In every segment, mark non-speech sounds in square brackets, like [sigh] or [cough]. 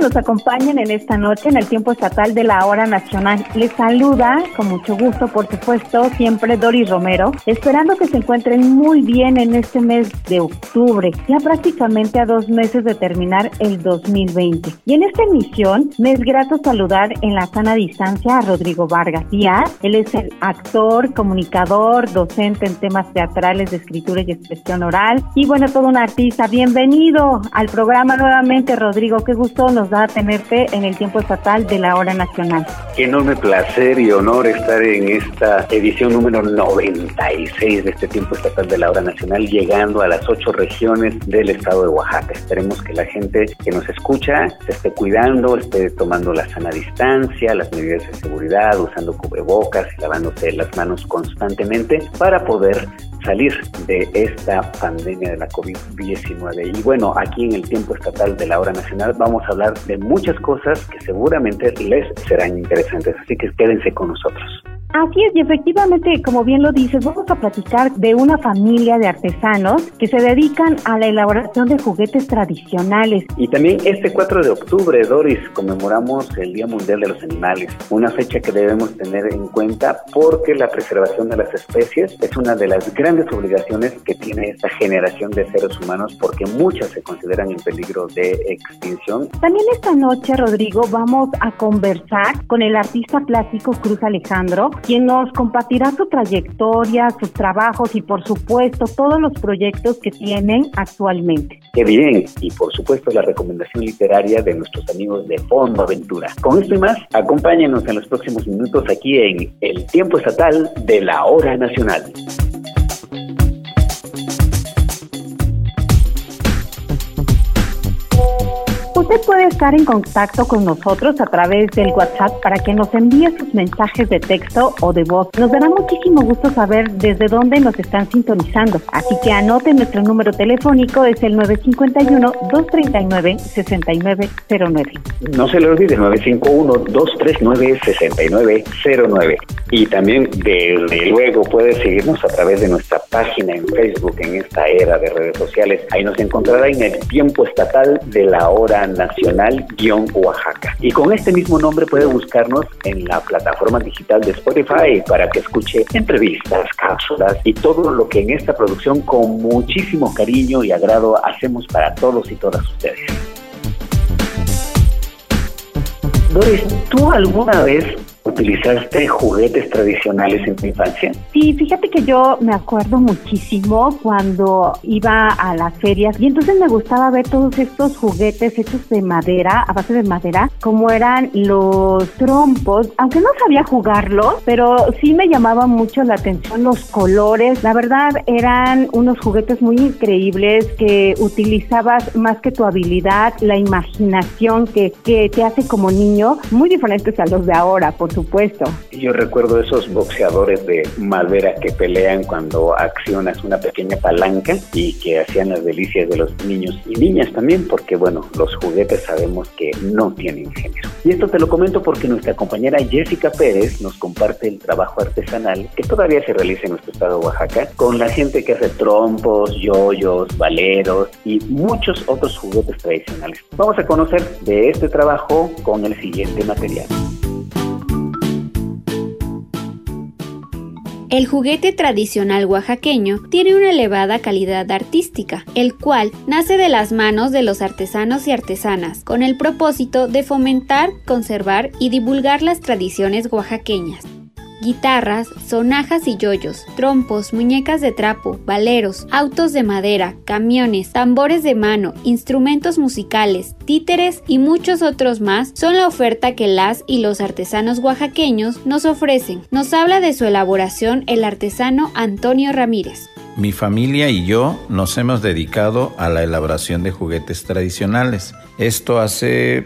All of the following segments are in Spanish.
Nos acompañen en esta noche en el tiempo estatal de la hora nacional. Les saluda con mucho gusto, por supuesto, siempre Doris Romero, esperando que se encuentren muy bien en este mes de octubre, ya prácticamente a dos meses de terminar el 2020. Y en esta emisión me es grato saludar en la sana distancia a Rodrigo Vargas Díaz. Él es el actor, comunicador, docente en temas teatrales de escritura y expresión oral y bueno, todo un artista. Bienvenido al programa nuevamente, Rodrigo. Qué gusto nos da tenerte en el tiempo estatal de la hora nacional. Qué enorme placer y honor estar en esta edición número 96 de este tiempo estatal de la hora nacional, llegando a las ocho regiones del estado de Oaxaca. Esperemos que la gente que nos escucha se esté cuidando, esté tomando la sana distancia, las medidas de seguridad, usando cubrebocas y lavándose las manos constantemente para poder salir de esta pandemia de la COVID-19. Y bueno, aquí en el tiempo estatal de la hora nacional vamos a hablar de muchas cosas que seguramente les serán interesantes, así que quédense con nosotros. Así es, y efectivamente, como bien lo dices, vamos a platicar de una familia de artesanos que se dedican a la elaboración de juguetes tradicionales. Y también este 4 de octubre, Doris, conmemoramos el Día Mundial de los Animales, una fecha que debemos tener en cuenta porque la preservación de las especies es una de las grandes obligaciones que tiene esta generación de seres humanos porque muchas se consideran en peligro de extinción. También esta noche, Rodrigo, vamos a conversar con el artista plástico Cruz Alejandro, quien nos compartirá su trayectoria, sus trabajos y por supuesto todos los proyectos que tienen actualmente. Qué bien, y por supuesto la recomendación literaria de nuestros amigos de Fondo Aventura. Con esto y más, acompáñenos en los próximos minutos aquí en El Tiempo Estatal de la Hora Nacional. Usted puede estar en contacto con nosotros a través del WhatsApp para que nos envíe sus mensajes de texto o de voz. Nos dará muchísimo gusto saber desde dónde nos están sintonizando. Así que anote nuestro número telefónico, es el 951-239-6909. No se le olvide, 951-239-6909. Y también, desde luego, puede seguirnos a través de nuestra página en Facebook en esta era de redes sociales. Ahí nos encontrará en el tiempo estatal de la hora nacional-oaxaca. Y con este mismo nombre puede buscarnos en la plataforma digital de Spotify para que escuche entrevistas, cápsulas y todo lo que en esta producción con muchísimo cariño y agrado hacemos para todos y todas ustedes. Doris, ¿tú alguna vez ¿Utilizaste juguetes tradicionales en tu infancia? Sí, fíjate que yo me acuerdo muchísimo cuando iba a las ferias y entonces me gustaba ver todos estos juguetes hechos de madera, a base de madera, como eran los trompos, aunque no sabía jugarlos, pero sí me llamaba mucho la atención los colores. La verdad eran unos juguetes muy increíbles que utilizabas más que tu habilidad, la imaginación que, que te hace como niño, muy diferentes a los de ahora, por supuesto. Yo recuerdo esos boxeadores de madera que pelean cuando accionas una pequeña palanca y que hacían las delicias de los niños y niñas también, porque bueno, los juguetes sabemos que no tienen género. Y esto te lo comento porque nuestra compañera Jessica Pérez nos comparte el trabajo artesanal que todavía se realiza en nuestro estado de Oaxaca con la gente que hace trompos, yoyos, valeros y muchos otros juguetes tradicionales. Vamos a conocer de este trabajo con el siguiente material. El juguete tradicional oaxaqueño tiene una elevada calidad artística, el cual nace de las manos de los artesanos y artesanas, con el propósito de fomentar, conservar y divulgar las tradiciones oaxaqueñas guitarras, sonajas y yoyos, trompos, muñecas de trapo, valeros, autos de madera, camiones, tambores de mano, instrumentos musicales, títeres y muchos otros más son la oferta que las y los artesanos oaxaqueños nos ofrecen. Nos habla de su elaboración el artesano Antonio Ramírez. Mi familia y yo nos hemos dedicado a la elaboración de juguetes tradicionales. Esto hace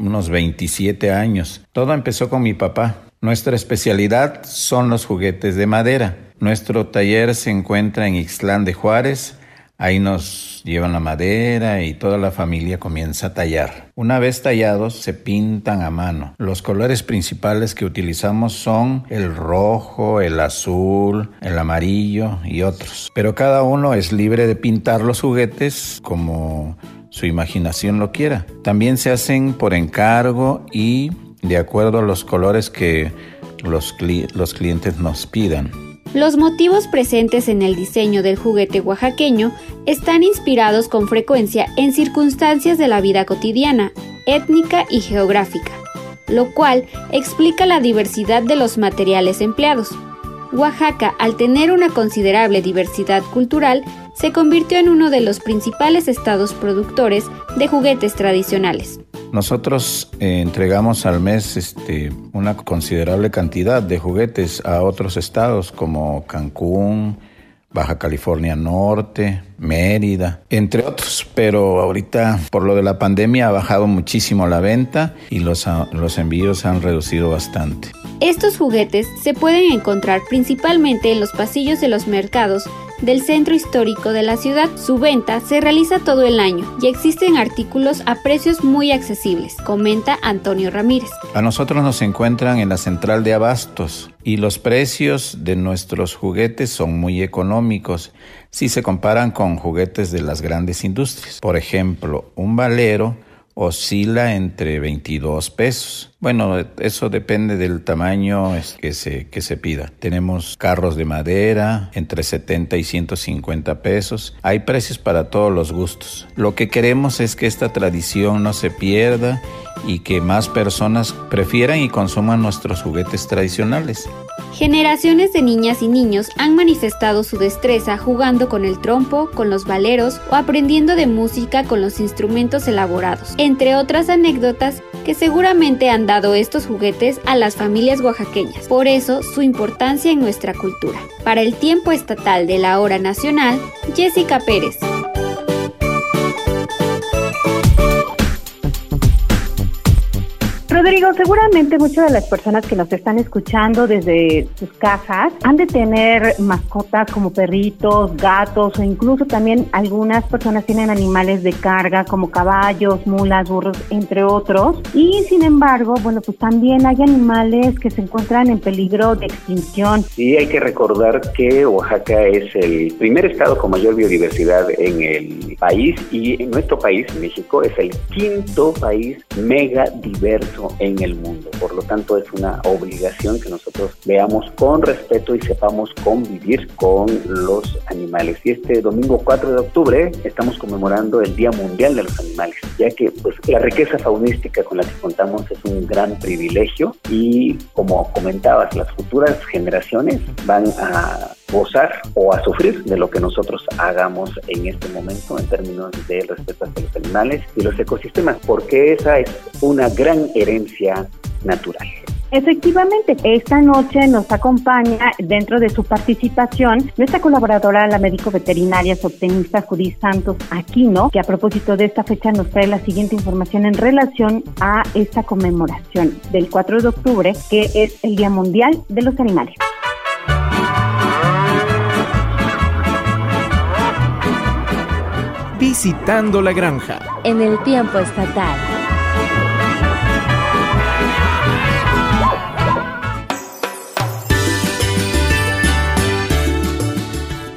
unos 27 años. Todo empezó con mi papá Nuestra especialidad son los juguetes de madera. Nuestro taller se encuentra en Ixtlán de Juárez. Ahí nos llevan la madera y toda la familia comienza a tallar. Una vez tallados, se pintan a mano. Los colores principales que utilizamos son el rojo, el azul, el amarillo y otros. Pero cada uno es libre de pintar los juguetes como su imaginación lo quiera. También se hacen por encargo y de acuerdo a los colores que los, los clientes nos pidan. Los motivos presentes en el diseño del juguete oaxaqueño están inspirados con frecuencia en circunstancias de la vida cotidiana, étnica y geográfica, lo cual explica la diversidad de los materiales empleados. Oaxaca, al tener una considerable diversidad cultural, se convirtió en uno de los principales estados productores de juguetes tradicionales. Nosotros eh, entregamos al mes este, una considerable cantidad de juguetes a otros estados como Cancún, Baja California Norte, Mérida, entre otros. Pero ahorita por lo de la pandemia ha bajado muchísimo la venta y los, los envíos han reducido bastante. Estos juguetes se pueden encontrar principalmente en los pasillos de los mercados del centro histórico de la ciudad. Su venta se realiza todo el año y existen artículos a precios muy accesibles, comenta Antonio Ramírez. A nosotros nos encuentran en la central de abastos y los precios de nuestros juguetes son muy económicos si se comparan con juguetes de las grandes industrias. Por ejemplo, un valero oscila entre 22 pesos. Bueno, eso depende del tamaño que se, que se pida. Tenemos carros de madera entre 70 y 150 pesos. Hay precios para todos los gustos. Lo que queremos es que esta tradición no se pierda y que más personas prefieran y consuman nuestros juguetes tradicionales. Generaciones de niñas y niños han manifestado su destreza jugando con el trompo, con los valeros o aprendiendo de música con los instrumentos elaborados, entre otras anécdotas que seguramente han dado estos juguetes a las familias oaxaqueñas. Por eso su importancia en nuestra cultura. Para el tiempo estatal de la hora nacional, Jessica Pérez. Rodrigo, seguramente muchas de las personas que nos están escuchando desde sus casas han de tener mascotas como perritos, gatos o incluso también algunas personas tienen animales de carga como caballos, mulas, burros, entre otros. Y sin embargo, bueno, pues también hay animales que se encuentran en peligro de extinción. Sí, hay que recordar que Oaxaca es el primer estado con mayor biodiversidad en el país y en nuestro país, México, es el quinto país mega diverso en el mundo. Por lo tanto, es una obligación que nosotros veamos con respeto y sepamos convivir con los animales. Y este domingo 4 de octubre estamos conmemorando el Día Mundial de los Animales, ya que pues la riqueza faunística con la que contamos es un gran privilegio y como comentabas, las futuras generaciones van a gozar o a sufrir de lo que nosotros hagamos en este momento en términos de respeto hacia los animales y los ecosistemas, porque esa es una gran herencia natural. Efectivamente, esta noche nos acompaña dentro de su participación nuestra colaboradora, la médico veterinaria subtenista Judith Santos Aquino, que a propósito de esta fecha nos trae la siguiente información en relación a esta conmemoración del 4 de octubre, que es el Día Mundial de los Animales. Visitando la granja. En el tiempo estatal.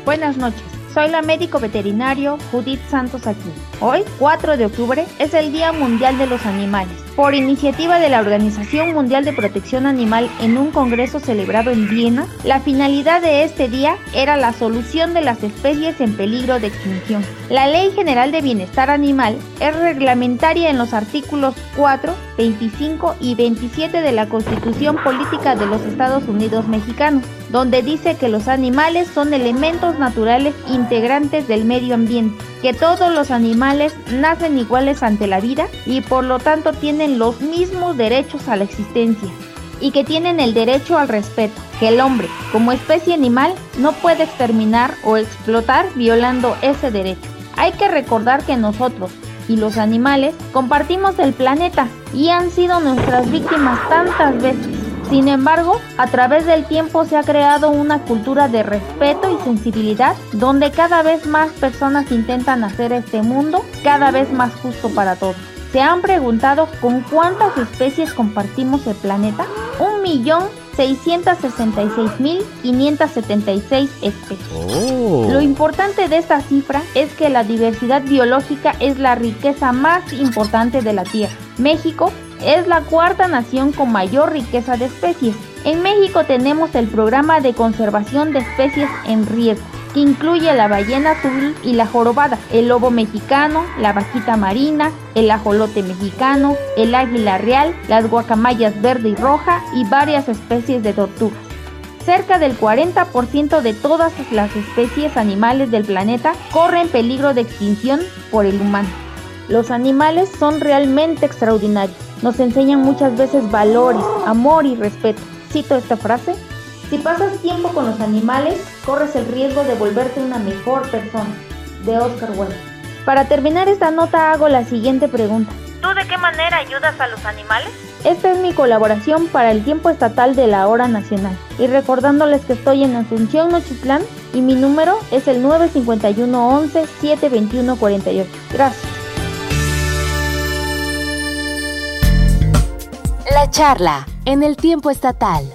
Buenas noches. Soy la médico veterinario Judith Santos aquí. Hoy, 4 de octubre, es el Día Mundial de los Animales. Por iniciativa de la Organización Mundial de Protección Animal en un congreso celebrado en Viena, la finalidad de este día era la solución de las especies en peligro de extinción. La Ley General de Bienestar Animal es reglamentaria en los artículos 4, 25 y 27 de la Constitución Política de los Estados Unidos Mexicanos, donde dice que los animales son elementos naturales integrantes del medio ambiente, que todos los animales nacen iguales ante la vida y por lo tanto tienen los mismos derechos a la existencia y que tienen el derecho al respeto, que el hombre, como especie animal, no puede exterminar o explotar violando ese derecho. Hay que recordar que nosotros y los animales compartimos el planeta y han sido nuestras víctimas tantas veces Sin embargo, a través del tiempo se ha creado una cultura de respeto y sensibilidad donde cada vez más personas intentan hacer este mundo cada vez más justo para todos. ¿Se han preguntado con cuántas especies compartimos el planeta? Un millón 666.576 especies. Oh. Lo importante de esta cifra es que la diversidad biológica es la riqueza más importante de la Tierra. México es la cuarta nación con mayor riqueza de especies. En México tenemos el programa de conservación de especies en riesgo, que incluye la ballena azul y la jorobada, el lobo mexicano, la vaquita marina, el ajolote mexicano, el águila real, las guacamayas verde y roja y varias especies de tortugas. Cerca del 40% de todas las especies animales del planeta corren peligro de extinción por el humano. Los animales son realmente extraordinarios. Nos enseñan muchas veces valores, amor y respeto. Cito esta frase. Si pasas tiempo con los animales, corres el riesgo de volverte una mejor persona. De Oscar Wilde. Para terminar esta nota hago la siguiente pregunta. ¿Tú de qué manera ayudas a los animales? Esta es mi colaboración para el tiempo estatal de la hora nacional. Y recordándoles que estoy en Asunción, Nochitlán, y mi número es el 951 11 721 48. Gracias. La charla en el tiempo estatal.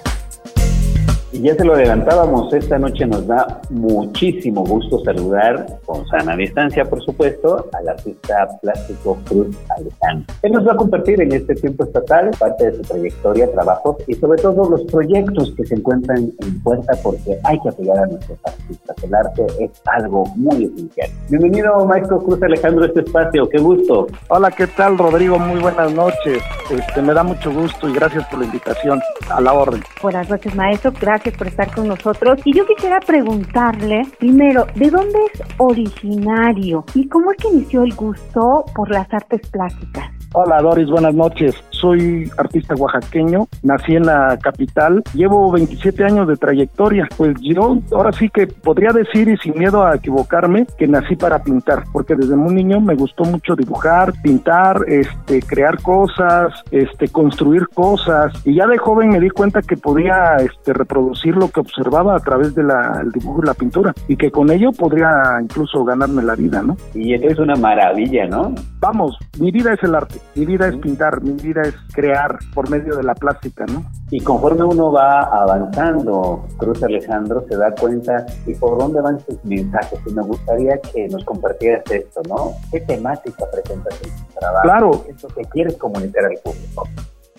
Y ya se lo adelantábamos, esta noche nos da muchísimo gusto saludar, con sana distancia por supuesto, al artista plástico Cruz Alejandro. Él nos va a compartir en este tiempo estatal parte de su trayectoria, trabajos y sobre todo los proyectos que se encuentran en puerta porque hay que apoyar a nuestros artistas. El arte es algo muy esencial. Bienvenido maestro Cruz Alejandro a este espacio, qué gusto. Hola, ¿qué tal Rodrigo? Muy buenas noches. Este, me da mucho gusto y gracias por la invitación. A la orden. Buenas noches, maestro. Gracias por estar con nosotros. Y yo quisiera preguntarle, primero, ¿de dónde es originario y cómo es que inició el gusto por las artes plásticas? Hola Doris, buenas noches. Soy artista oaxaqueño, nací en la capital, llevo 27 años de trayectoria. Pues yo ahora sí que podría decir y sin miedo a equivocarme que nací para pintar, porque desde muy niño me gustó mucho dibujar, pintar, este, crear cosas, este, construir cosas. Y ya de joven me di cuenta que podía este, reproducir lo que observaba a través del dibujo y la pintura y que con ello podría incluso ganarme la vida, ¿no? Y es una maravilla, ¿no? Vamos, mi vida es el arte, mi vida es pintar, mi vida es crear por medio de la plástica, ¿no? Y conforme uno va avanzando, Cruz Alejandro se da cuenta y por dónde van sus mensajes. Y me gustaría que nos compartieras esto, ¿no? ¿Qué temática presentas en tu trabajo? Claro. ¿Qué es lo que quieres comunicar al público?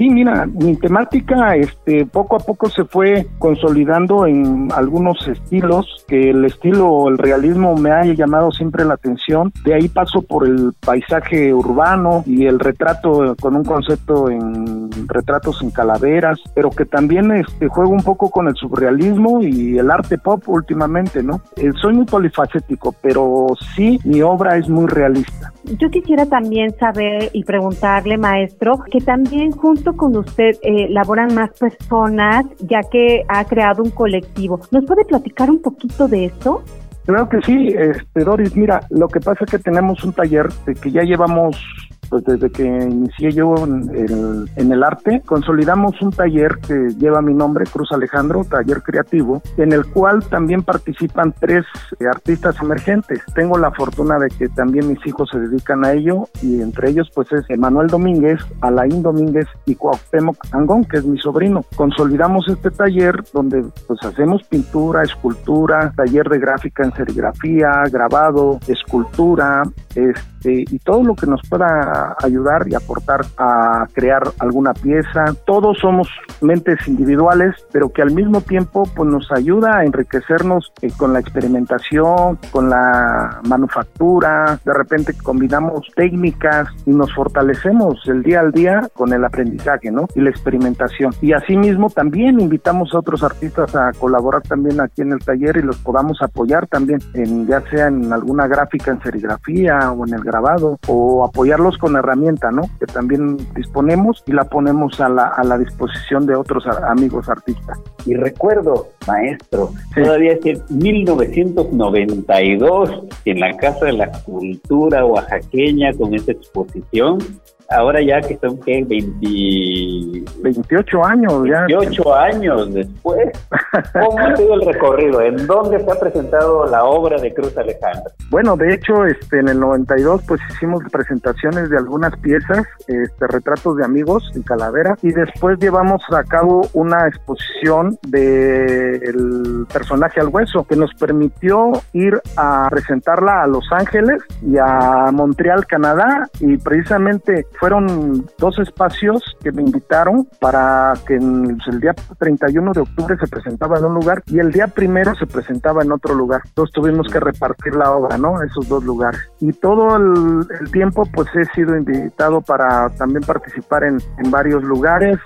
Sí, mira, mi temática este poco a poco se fue consolidando en algunos estilos, que el estilo, el realismo me ha llamado siempre la atención. De ahí paso por el paisaje urbano y el retrato con un concepto en retratos en calaveras, pero que también este juego un poco con el surrealismo y el arte pop últimamente, ¿no? Eh, soy muy polifacético, pero sí mi obra es muy realista. Yo quisiera también saber y preguntarle, maestro, que también junto con usted eh, laboran más personas, ya que ha creado un colectivo. ¿Nos puede platicar un poquito de esto? Claro que sí, este, Doris, mira, lo que pasa es que tenemos un taller de que ya llevamos pues desde que inicié yo en el, arte, consolidamos un taller que lleva mi nombre, Cruz Alejandro, taller creativo, en el cual también participan tres eh, artistas emergentes. Tengo la fortuna de que también mis hijos se dedican a ello y entre ellos pues es Emanuel Domínguez, Alain Domínguez y Cuauhtémoc Angón, que es mi sobrino. Consolidamos este taller donde pues hacemos pintura, escultura, taller de gráfica en serigrafía, grabado, escultura, este, y todo lo que nos pueda ayudar y aportar a crear alguna pieza. Todos somos mentes individuales, pero que al mismo tiempo pues nos ayuda a enriquecernos eh, con la experimentación, con la manufactura, de repente combinamos técnicas y nos fortalecemos el día al día con el aprendizaje, ¿no? Y la experimentación. Y asimismo también invitamos a otros artistas a colaborar también aquí en el taller y los podamos apoyar también en ya sea en alguna gráfica en serigrafía o en el grabado o apoyarlos con herramienta, ¿no? Que también disponemos y la ponemos a la, a la disposición de otros amigos artistas. Y recuerdo, maestro, todavía es en 1992, en la Casa de la Cultura Oaxaqueña, con esta exposición, ahora ya que son que 20... 28 años ya. 28 años después. [laughs] ¿Cómo ha sido el recorrido? ¿En dónde se ha presentado la obra de Cruz Alejandro? Bueno, de hecho, este en el 92 pues hicimos presentaciones de algunas piezas, este retratos de amigos en Calavera y después llevamos a cabo una exposición de el personaje al hueso que nos permitió ir a presentarla a Los Ángeles y a Montreal, Canadá y precisamente fueron dos espacios que me invitaron para que el día 31 de octubre se presentaba en un lugar y el día primero se presentaba en otro lugar. Entonces tuvimos que repartir la obra, ¿no? Esos dos lugares. Y todo el, tiempo pues he sido invitado para también participar en, en varios lugares.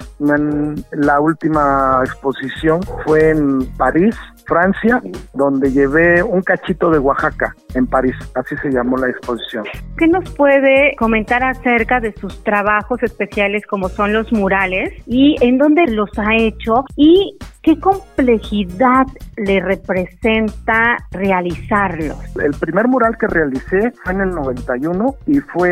la última exposición fue en París, Francia, donde llevé un cachito de Oaxaca en París, así se llamó la exposición. ¿Qué nos puede comentar acerca de sus trabajos especiales como son los murales y en dónde los ha hecho y ¿Qué complejidad le representa realizarlos? El primer mural que realicé fue en el 91 y fue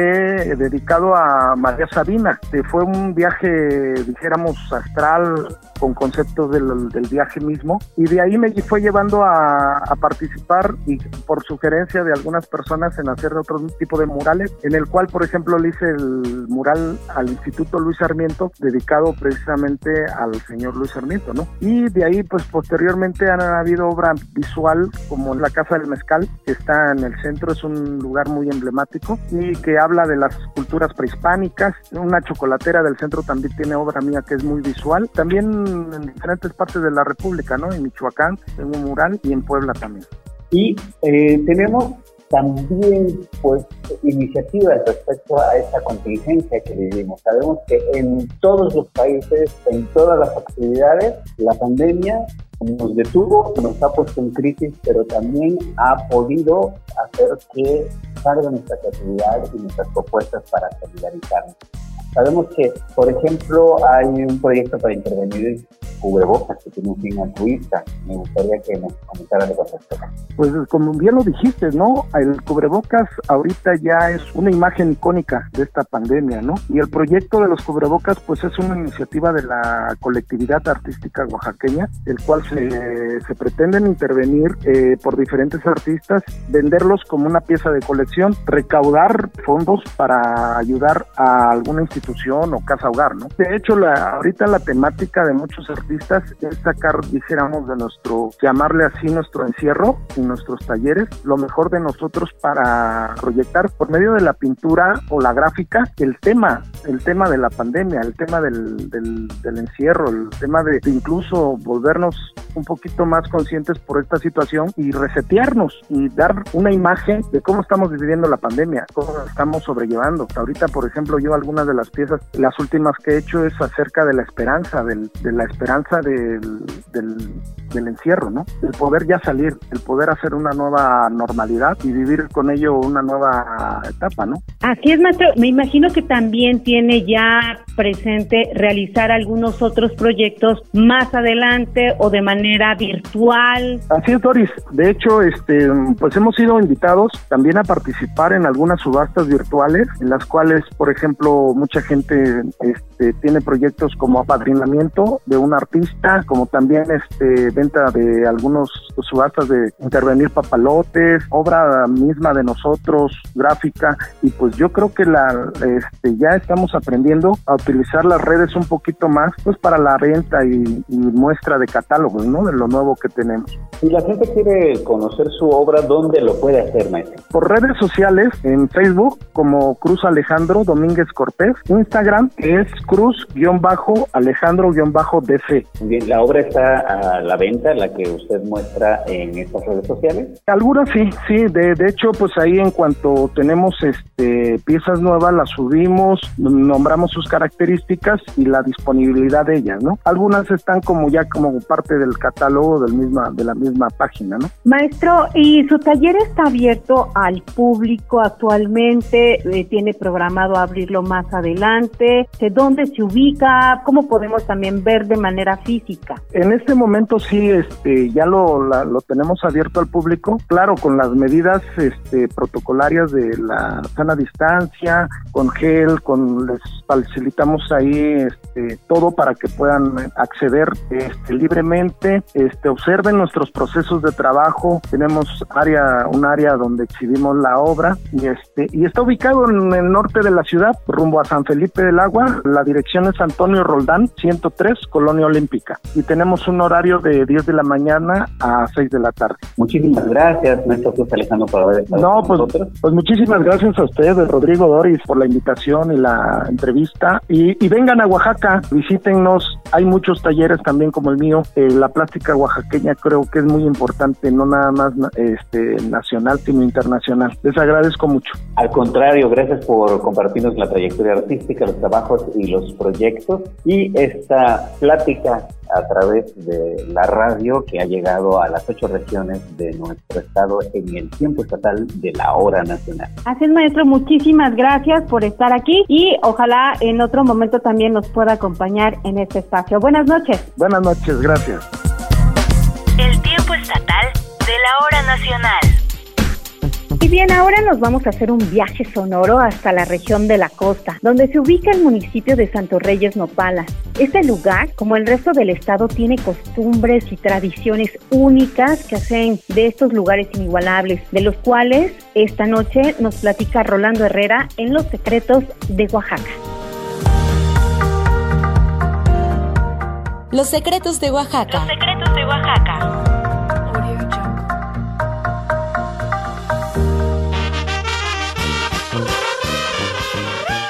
dedicado a María Sabina. Fue un viaje, dijéramos, astral con conceptos del, viaje mismo y de ahí me fue llevando a, a, participar y por sugerencia de algunas personas en hacer otro tipo de murales en el cual por ejemplo le hice el mural al Instituto Luis Sarmiento dedicado precisamente al señor Luis Sarmiento ¿no? y de ahí pues posteriormente han habido obra visual como la Casa del Mezcal que está en el centro, es un lugar muy emblemático y que habla de las culturas prehispánicas, una chocolatera del centro también tiene obra mía que es muy visual, también en diferentes partes de la República, ¿no? En Michoacán, en un mural y en Puebla también. Y eh, tenemos también pues iniciativas respecto a esta contingencia que vivimos. Sabemos que en todos los países, en todas las actividades, la pandemia nos detuvo, nos ha puesto en crisis, pero también ha podido hacer que salga nuestra creatividad y nuestras propuestas para solidarizarnos. Sabemos que, por ejemplo, hay un proyecto para intervenir cubrebocas que tiene un fin altruista. Me gustaría que nos comentara de esto. Pues como bien lo dijiste, ¿no? El cubrebocas ahorita ya es una imagen icónica de esta pandemia, ¿no? Y el proyecto de los cubrebocas pues es una iniciativa de la colectividad artística oaxaqueña, el cual se, se pretenden intervenir eh, por diferentes artistas, venderlos como una pieza de colección, recaudar fondos para ayudar a alguna institución o casa hogar, ¿no? De hecho, la, ahorita la temática de muchos artistas es sacar, dijéramos, de nuestro, llamarle así, nuestro encierro y nuestros talleres, lo mejor de nosotros para proyectar por medio de la pintura o la gráfica el tema, el tema de la pandemia, el tema del, del, encierro, el tema de, incluso volvernos un poquito más conscientes por esta situación y resetearnos y dar una imagen de cómo estamos viviendo la pandemia, cómo estamos sobrellevando. Ahorita, por ejemplo, yo algunas de las piezas, las últimas que he hecho es acerca de la esperanza, del, de la esperanza del, del, encierro, ¿no? El poder ya salir, el poder hacer una nueva normalidad y vivir con ello una nueva etapa, ¿no? Así es, maestro. Me imagino que también tiene ya presente realizar algunos otros proyectos más adelante o de manera virtual. Así es, Doris. De hecho, este, pues hemos sido invitados también a participar en algunas subastas virtuales, en las cuales, por ejemplo, mucha gente este, tiene proyectos como apadrinamiento de una artista, como también este venta de algunos subastas de intervenir papalotes, obra misma de nosotros, gráfica, y pues yo creo que la este, ya estamos aprendiendo a utilizar las redes un poquito más pues para la venta y, muestra de catálogos, ¿no? De lo nuevo que tenemos. Si la gente quiere conocer su obra, ¿dónde lo puede hacer, maestro? Por redes sociales, en Facebook como Cruz Alejandro Domínguez Cortés, Instagram es Cruz-Alejandro-DC Bien, ¿la obra está a la venta, la que usted muestra en estas redes sociales? Algunas sí, sí, de, de hecho, pues ahí en cuanto tenemos este piezas nuevas, las subimos, nombramos sus características y la disponibilidad de ellas, ¿no? Algunas están como ya como parte del catálogo del misma, de la misma página, ¿no? Maestro, ¿y su taller está abierto al público actualmente? Eh, ¿Tiene programado abrirlo más adelante? ¿De dónde se ubica? ¿Cómo podemos también ver de manera manera física. En este momento sí, este, ya lo, lo tenemos abierto al público, claro, con las medidas este, protocolarias de la sana distancia, con gel, con les facilitamos ahí este, todo para que puedan acceder este, libremente, este, observen nuestros procesos de trabajo, tenemos área, un área donde exhibimos la obra y este, y está ubicado en el norte de la ciudad, rumbo a San Felipe del Agua, la dirección es Antonio Roldán, 103, Colonia Olímpica, y tenemos un horario de 10 de la mañana a 6 de la tarde. Muchísimas gracias, Néstor Cruz Alejandro, por haber estado no, pues, pues muchísimas gracias a ustedes, Rodrigo Doris, por la invitación y la entrevista. Y, y vengan a Oaxaca, visítennos. Hay muchos talleres también como el mío. Eh, la plástica oaxaqueña creo que es muy importante, no nada más este, nacional, sino internacional. Les agradezco mucho. Al contrario, gracias por compartirnos la trayectoria artística, los trabajos y los proyectos. Y esta plática a través de la radio que ha llegado a las ocho regiones de nuestro estado en el tiempo estatal de la hora nacional. Así es, maestro, muchísimas gracias por estar aquí y ojalá en otro momento también nos pueda acompañar en este espacio. Buenas noches. Buenas noches, gracias. El tiempo estatal de la hora nacional. Y bien, ahora nos vamos a hacer un viaje sonoro hasta la región de la costa, donde se ubica el municipio de Santo Reyes Nopala. Este lugar, como el resto del estado, tiene costumbres y tradiciones únicas que hacen de estos lugares inigualables, de los cuales esta noche nos platica Rolando Herrera en Los Secretos de Oaxaca. Los Secretos de Oaxaca. Los Secretos de Oaxaca.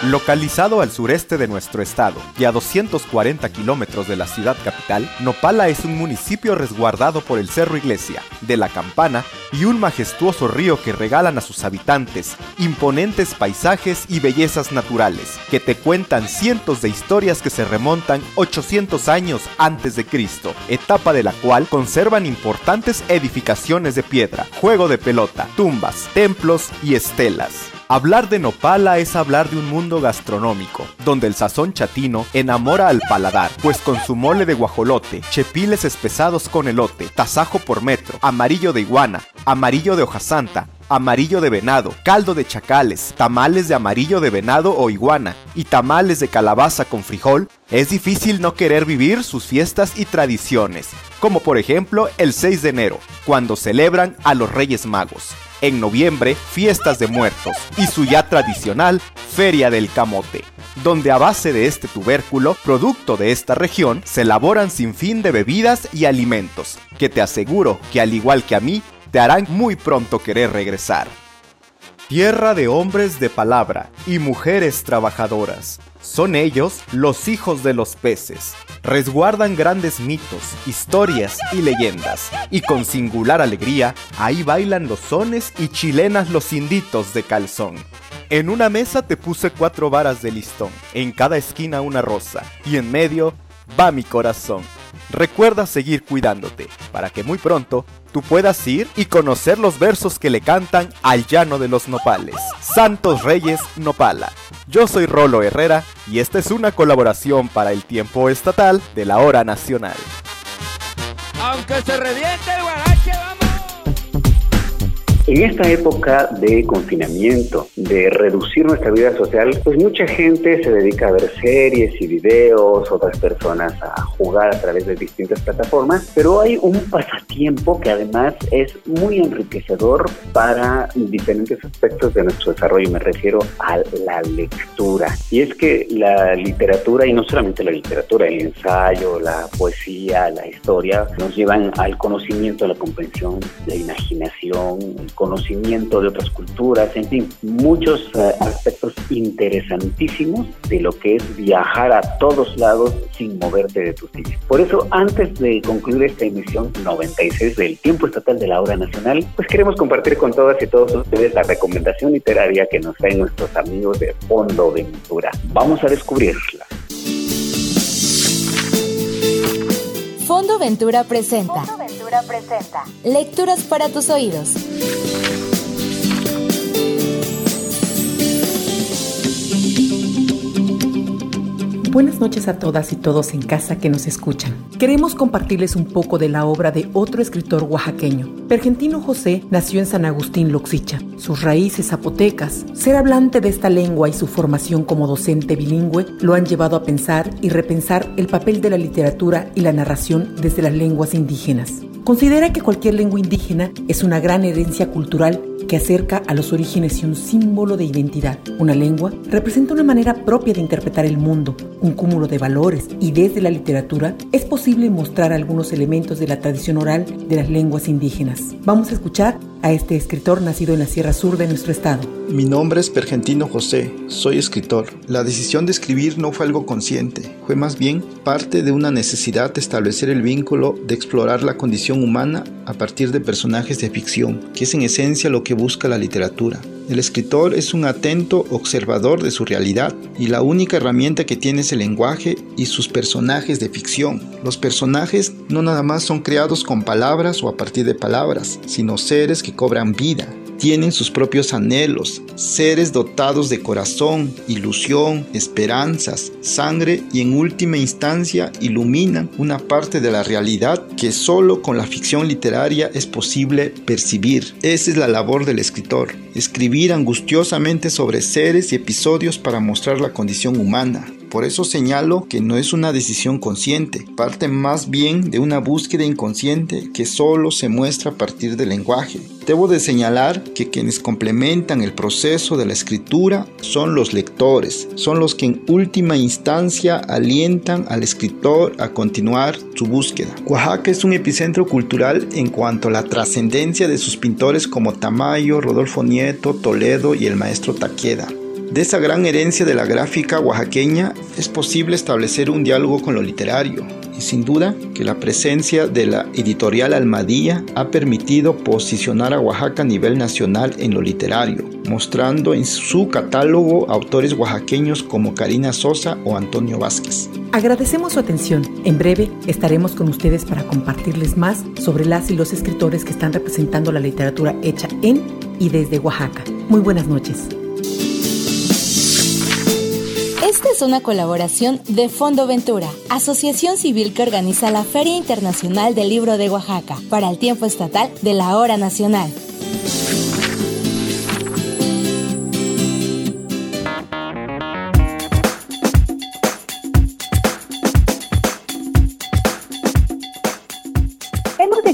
Localizado al sureste de nuestro estado y a 240 kilómetros de la ciudad capital, Nopala es un municipio resguardado por el Cerro Iglesia, de la Campana y un majestuoso río que regalan a sus habitantes imponentes paisajes y bellezas naturales, que te cuentan cientos de historias que se remontan 800 años antes de Cristo, etapa de la cual conservan importantes edificaciones de piedra, juego de pelota, tumbas, templos y estelas. Hablar de Nopala es hablar de un mundo gastronómico, donde el sazón chatino enamora al paladar, pues con su mole de guajolote, chepiles espesados con elote, tasajo por metro, amarillo de iguana, amarillo de hoja santa, amarillo de venado, caldo de chacales, tamales de amarillo de venado o iguana y tamales de calabaza con frijol, es difícil no querer vivir sus fiestas y tradiciones, como por ejemplo el 6 de enero, cuando celebran a los Reyes Magos en noviembre fiestas de muertos y su ya tradicional Feria del Camote, donde a base de este tubérculo, producto de esta región, se elaboran sin fin de bebidas y alimentos, que te aseguro que al igual que a mí, te harán muy pronto querer regresar. Tierra de hombres de palabra y mujeres trabajadoras. Son ellos los hijos de los peces. Resguardan grandes mitos, historias y leyendas. Y con singular alegría, ahí bailan los sones y chilenas los inditos de calzón. En una mesa te puse cuatro varas de listón, en cada esquina una rosa, y en medio va mi corazón. Recuerda seguir cuidándote, para que muy pronto tú puedas ir y conocer los versos que le cantan al llano de los nopales. Santos Reyes Nopala. Yo soy Rolo Herrera y esta es una colaboración para el tiempo estatal de la hora nacional. Aunque se reviente el. En esta época de confinamiento, de reducir nuestra vida social, pues mucha gente se dedica a ver series y videos, otras personas a jugar a través de distintas plataformas, pero hay un pasatiempo que además es muy enriquecedor para diferentes aspectos de nuestro desarrollo. Me refiero a la lectura. Y es que la literatura, y no solamente la literatura, el ensayo, la poesía, la historia, nos llevan al conocimiento, la comprensión, la imaginación, conocimiento de otras culturas, en fin, muchos eh, aspectos interesantísimos de lo que es viajar a todos lados sin moverte de tu sitio. Por eso, antes de concluir esta emisión 96 del Tiempo Estatal de la Hora Nacional, pues queremos compartir con todas y todos ustedes la recomendación literaria que nos traen nuestros amigos de Fondo Ventura. Vamos a descubrirla. Fondo Ventura presenta. Presenta. Lecturas para tus oídos. Buenas noches a todas y todos en casa que nos escuchan. Queremos compartirles un poco de la obra de otro escritor oaxaqueño. Pergentino José nació en San Agustín Loxicha. Sus raíces zapotecas, ser hablante de esta lengua y su formación como docente bilingüe lo han llevado a pensar y repensar el papel de la literatura y la narración desde las lenguas indígenas. Considera que cualquier lengua indígena es una gran herencia cultural que acerca a los orígenes y un símbolo de identidad. Una lengua representa una manera propia de interpretar el mundo, un cúmulo de valores y desde la literatura es posible mostrar algunos elementos de la tradición oral de las lenguas indígenas. Vamos a escuchar a este escritor nacido en la Sierra Sur de nuestro estado. Mi nombre es Pergentino José, soy escritor. La decisión de escribir no fue algo consciente, fue más bien parte de una necesidad de establecer el vínculo de explorar la condición humana a partir de personajes de ficción, que es en esencia lo que busca la literatura. El escritor es un atento observador de su realidad y la única herramienta que tiene es el lenguaje y sus personajes de ficción. Los personajes no nada más son creados con palabras o a partir de palabras, sino seres que cobran vida, tienen sus propios anhelos, seres dotados de corazón, ilusión, esperanzas, sangre y en última instancia iluminan una parte de la realidad que solo con la ficción literaria es posible percibir. Esa es la labor del escritor, escribir angustiosamente sobre seres y episodios para mostrar la condición humana, por eso señalo que no es una decisión consciente, parte más bien de una búsqueda inconsciente que solo se muestra a partir del lenguaje. Debo de señalar que quienes complementan el proceso de la escritura son los lectores, son los que en última instancia alientan al escritor a continuar su búsqueda. Oaxaca es un epicentro cultural en cuanto a la trascendencia de sus pintores como Tamayo, Rodolfo Nieto, Toledo y el maestro Taqueda. De esa gran herencia de la gráfica oaxaqueña es posible establecer un diálogo con lo literario y sin duda que la presencia de la editorial Almadía ha permitido posicionar a Oaxaca a nivel nacional en lo literario, mostrando en su catálogo autores oaxaqueños como Karina Sosa o Antonio Vázquez. Agradecemos su atención. En breve estaremos con ustedes para compartirles más sobre las y los escritores que están representando la literatura hecha en y desde Oaxaca. Muy buenas noches. Esta es una colaboración de Fondo Ventura, asociación civil que organiza la Feria Internacional del Libro de Oaxaca, para el tiempo estatal de la hora nacional.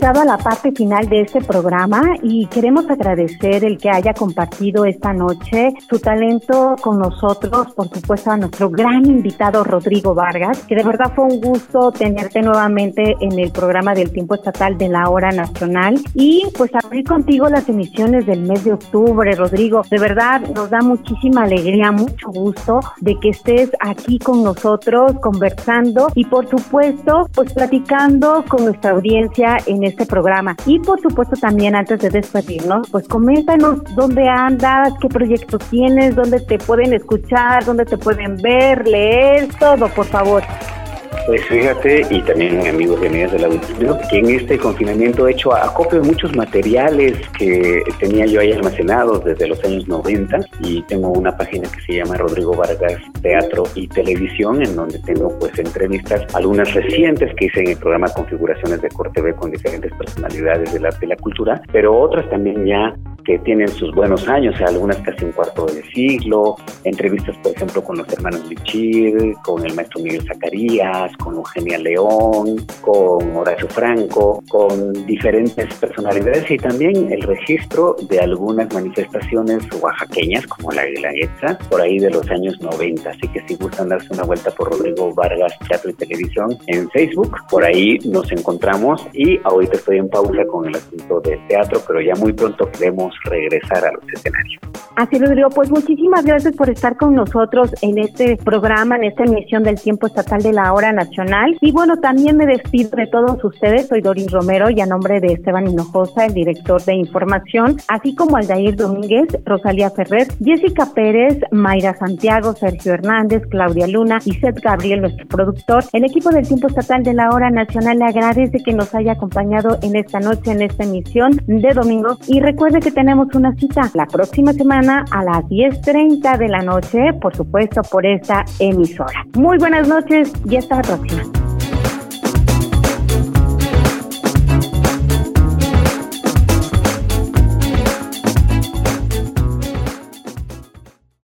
Llegado a la parte final de este programa y queremos agradecer el que haya compartido esta noche su talento con nosotros, por supuesto a nuestro gran invitado Rodrigo Vargas, que de verdad fue un gusto tenerte nuevamente en el programa del tiempo estatal de la hora nacional y pues abrir contigo las emisiones del mes de octubre, Rodrigo. De verdad nos da muchísima alegría, mucho gusto de que estés aquí con nosotros conversando y por supuesto pues platicando con nuestra audiencia en este programa. Y por supuesto también antes de despedirnos, pues coméntanos dónde andas, qué proyectos tienes, dónde te pueden escuchar, dónde te pueden ver, leer, todo, por favor. Pues fíjate, y también amigos y amigas del auditorio, que en este confinamiento he hecho acopio de muchos materiales que tenía yo ahí almacenados desde los años 90 y tengo una página que se llama Rodrigo Vargas Teatro y Televisión, en donde tengo pues entrevistas, algunas recientes que hice en el programa Configuraciones de Corte B con diferentes personalidades del arte y la cultura, pero otras también ya que tienen sus buenos años, algunas casi un cuarto de siglo, entrevistas por ejemplo con los hermanos Lichir, con el maestro Miguel Zacarías, con Eugenia León, con Horacio Franco, con diferentes personalidades y también el registro de algunas manifestaciones oaxaqueñas como la Guelaguetza por ahí de los años 90. Así que si gustan darse una vuelta por Rodrigo Vargas Teatro y Televisión en Facebook, por ahí nos encontramos y ahorita estoy en pausa con el asunto del teatro, pero ya muy pronto queremos regresar a los escenarios. Así Rodrigo, pues muchísimas gracias por estar con nosotros en este programa, en esta emisión del tiempo estatal de la hora nacional. Y bueno, también me despido de todos ustedes. Soy Doris Romero y a nombre de Esteban Hinojosa, el director de información, así como Aldair Domínguez, Rosalía Ferrer, Jessica Pérez, Mayra Santiago, Sergio Hernández, Claudia Luna y Seth Gabriel, nuestro productor. El equipo del tiempo estatal de la hora nacional le agradece que nos haya acompañado en esta noche, en esta emisión de domingo. Y recuerde que tenemos una cita la próxima semana a las 10.30 de la noche, por supuesto, por esta emisora. Muy buenas noches y hasta la próxima.